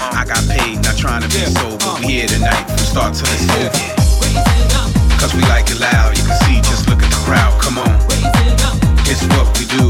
I got paid, not trying to be sober. We here tonight, from start till it's over. Cause we like it loud, you can see, just look at the crowd, come on. It's what we do.